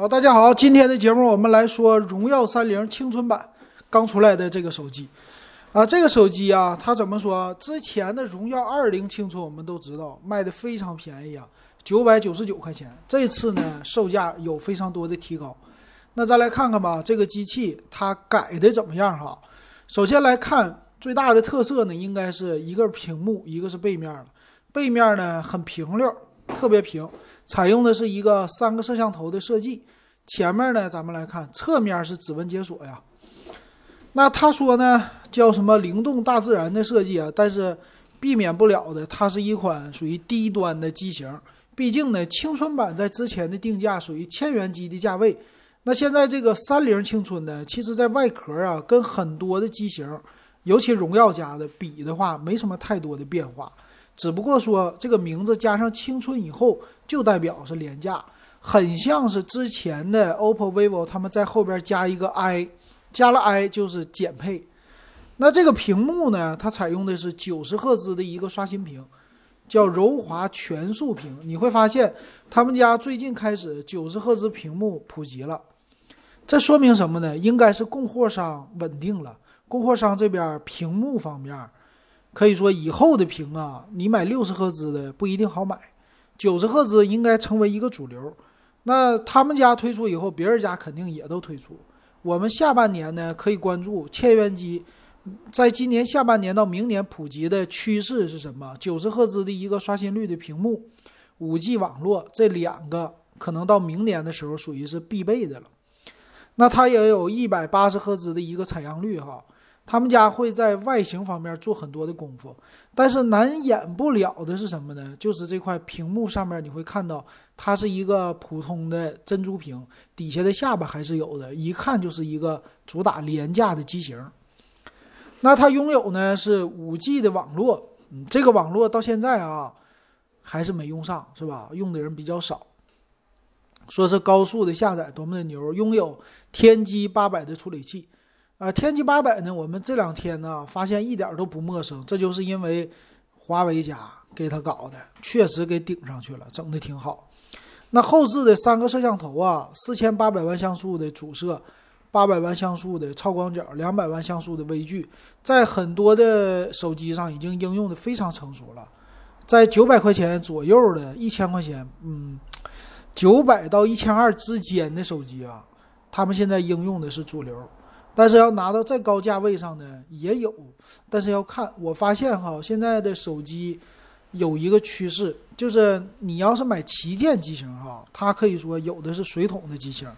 好，大家好，今天的节目我们来说荣耀三零青春版刚出来的这个手机啊，这个手机啊，它怎么说？之前的荣耀二零青春我们都知道卖的非常便宜啊，九百九十九块钱。这次呢，售价有非常多的提高。那再来看看吧，这个机器它改的怎么样哈？首先来看最大的特色呢，应该是一个屏幕，一个是背面了。背面呢很平溜，特别平。采用的是一个三个摄像头的设计，前面呢，咱们来看侧面是指纹解锁呀。那他说呢，叫什么灵动大自然的设计啊？但是避免不了的，它是一款属于低端的机型。毕竟呢，青春版在之前的定价属于千元机的价位。那现在这个三菱青春呢，其实在外壳啊，跟很多的机型，尤其荣耀家的比的话，没什么太多的变化。只不过说这个名字加上青春以后，就代表是廉价，很像是之前的 OPPO、vivo 他们在后边加一个 i，加了 i 就是减配。那这个屏幕呢，它采用的是九十赫兹的一个刷新屏，叫柔滑全速屏。你会发现他们家最近开始九十赫兹屏幕普及了，这说明什么呢？应该是供货商稳定了，供货商这边屏幕方面。可以说以后的屏啊，你买六十赫兹的不一定好买，九十赫兹应该成为一个主流。那他们家推出以后，别人家肯定也都推出。我们下半年呢，可以关注千元机，在今年下半年到明年普及的趋势是什么？九十赫兹的一个刷新率的屏幕，五 G 网络这两个可能到明年的时候属于是必备的了。那它也有一百八十赫兹的一个采样率哈。他们家会在外形方面做很多的功夫，但是难掩不了的是什么呢？就是这块屏幕上面你会看到，它是一个普通的珍珠屏，底下的下巴还是有的，一看就是一个主打廉价的机型。那它拥有呢是五 G 的网络，这个网络到现在啊还是没用上，是吧？用的人比较少。说是高速的下载多么的牛，拥有天玑八百的处理器。啊，天玑八百呢？我们这两天呢发现一点都不陌生，这就是因为华为家给他搞的，确实给顶上去了，整的挺好。那后置的三个摄像头啊，四千八百万像素的主摄，八百万像素的超广角，两百万像素的微距，在很多的手机上已经应用的非常成熟了。在九百块钱左右的，一千块钱，嗯，九百到一千二之间的手机啊，他们现在应用的是主流。但是要拿到再高价位上呢，也有，但是要看。我发现哈，现在的手机有一个趋势，就是你要是买旗舰机型哈，它可以说有的是水桶的机型，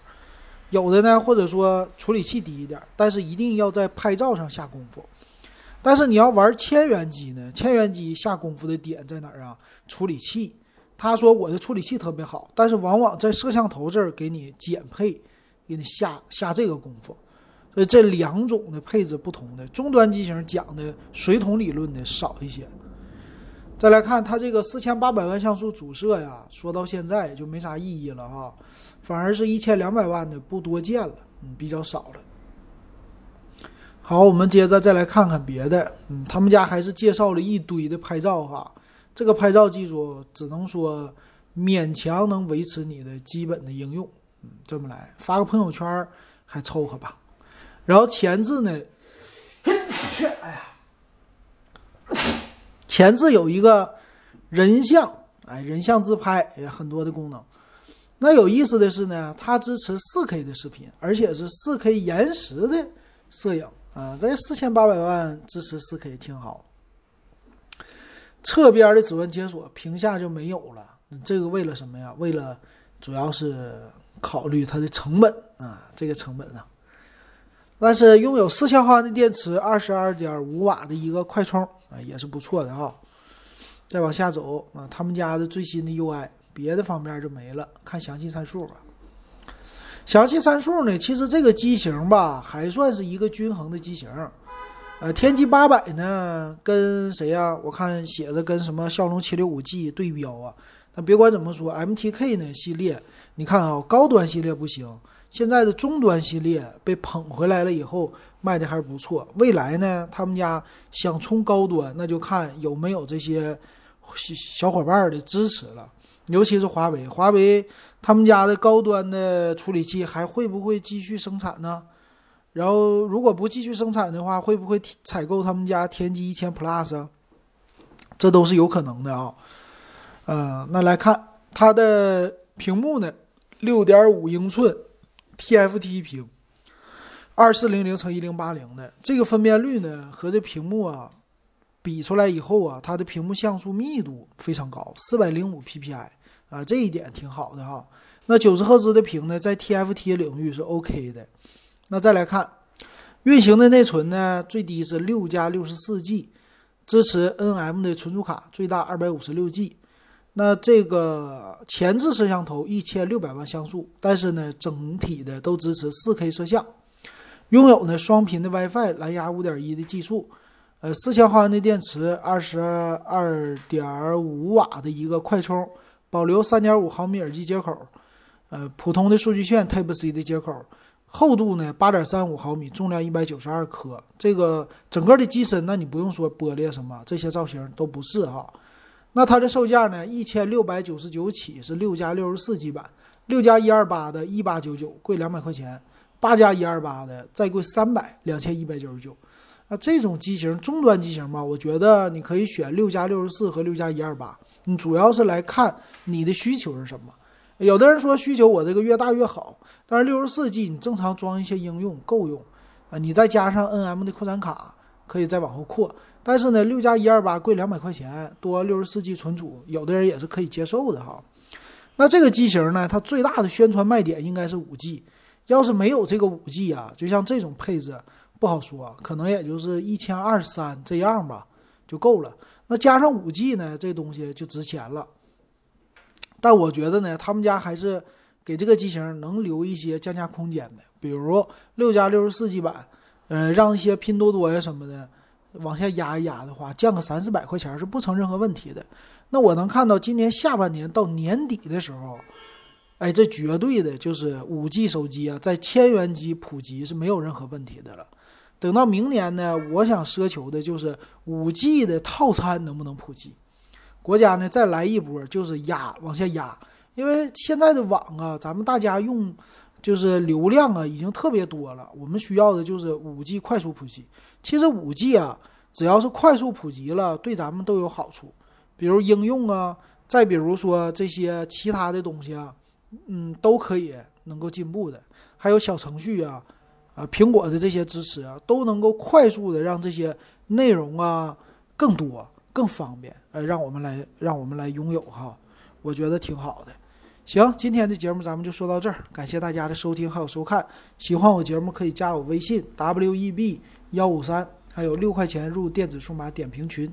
有的呢或者说处理器低一点，但是一定要在拍照上下功夫。但是你要玩千元机呢，千元机下功夫的点在哪儿啊？处理器。他说我的处理器特别好，但是往往在摄像头这儿给你减配，给你下下这个功夫。所以这两种的配置不同的终端机型讲的水桶理论的少一些。再来看它这个四千八百万像素主摄呀，说到现在就没啥意义了哈，反而是一千两百万的不多见了，嗯，比较少了。好，我们接着再来看看别的，嗯，他们家还是介绍了一堆的拍照哈，这个拍照技术只能说勉强能维持你的基本的应用，嗯，这么来发个朋友圈还凑合吧。然后前置呢？哎呀，前置有一个人像，哎，人像自拍也很多的功能。那有意思的是呢，它支持 4K 的视频，而且是 4K 延时的摄影啊。这四千八百万支持 4K 挺好。侧边的指纹解锁，屏下就没有了。这个为了什么呀？为了主要是考虑它的成本啊，这个成本啊。但是拥有四千毫安的电池，二十二点五瓦的一个快充啊，也是不错的啊。再往下走啊，他们家的最新的 UI，别的方面就没了，看详细参数吧。详细参数呢，其实这个机型吧，还算是一个均衡的机型。呃，天玑八百呢，跟谁呀？我看写着跟什么骁龙七六五 G 对标啊。但别管怎么说，MTK 呢系列，你看啊，高端系列不行。现在的中端系列被捧回来了以后，卖的还是不错。未来呢，他们家想冲高端，那就看有没有这些小伙伴的支持了。尤其是华为，华为他们家的高端的处理器还会不会继续生产呢？然后如果不继续生产的话，会不会采购他们家天玑一千 Plus？这都是有可能的啊。呃，那来看它的屏幕呢，六点五英寸 TFT 屏，二四零零乘一零八零的这个分辨率呢，和这屏幕啊比出来以后啊，它的屏幕像素密度非常高，四百零五 PPI 啊，这一点挺好的哈。那九十赫兹的屏呢，在 TFT 领域是 OK 的。那再来看，运行的内存呢，最低是六加六十四 G，支持 NM 的存储卡，最大二百五十六 G。那这个前置摄像头一千六百万像素，但是呢，整体的都支持四 K 摄像，拥有呢双频的 WiFi 蓝牙五点一的技术，呃，四千毫安的电池，二十二点五瓦的一个快充，保留三点五毫米耳机接口，呃，普通的数据线 Type C 的接口。厚度呢，八点三五毫米，重量一百九十二克。这个整个的机身，那你不用说玻璃什么，这些造型都不是哈。那它的售价呢，一千六百九十九起是六加六十四 G 版，六加一二八的一八九九贵两百块钱，八加一二八的再贵三百两千一百九十九。那这种机型中端机型吧，我觉得你可以选六加六十四和六加一二八，你主要是来看你的需求是什么。有的人说需求我这个越大越好，但是六十四 G 你正常装一些应用够用啊，你再加上 NM 的扩展卡可以再往后扩。但是呢，六加一二八贵两百块钱，多六十四 G 存储，有的人也是可以接受的哈。那这个机型呢，它最大的宣传卖点应该是五 G，要是没有这个五 G 啊，就像这种配置不好说，可能也就是一千二三这样吧就够了。那加上五 G 呢，这东西就值钱了。但我觉得呢，他们家还是给这个机型能留一些降价空间的，比如六加六十四 G 版，呃，让一些拼多多呀什么的往下压一压的话，降个三四百块钱是不成任何问题的。那我能看到今年下半年到年底的时候，哎，这绝对的就是五 G 手机啊，在千元机普及是没有任何问题的了。等到明年呢，我想奢求的就是五 G 的套餐能不能普及。国家呢再来一波，就是压往下压，因为现在的网啊，咱们大家用就是流量啊已经特别多了，我们需要的就是五 G 快速普及。其实五 G 啊，只要是快速普及了，对咱们都有好处，比如应用啊，再比如说这些其他的东西啊，嗯，都可以能够进步的。还有小程序啊，啊，苹果的这些支持啊，都能够快速的让这些内容啊更多。更方便，呃，让我们来，让我们来拥有哈，我觉得挺好的。行，今天的节目咱们就说到这儿，感谢大家的收听还有收看。喜欢我节目可以加我微信 w e b 幺五三，还有六块钱入电子数码点评群。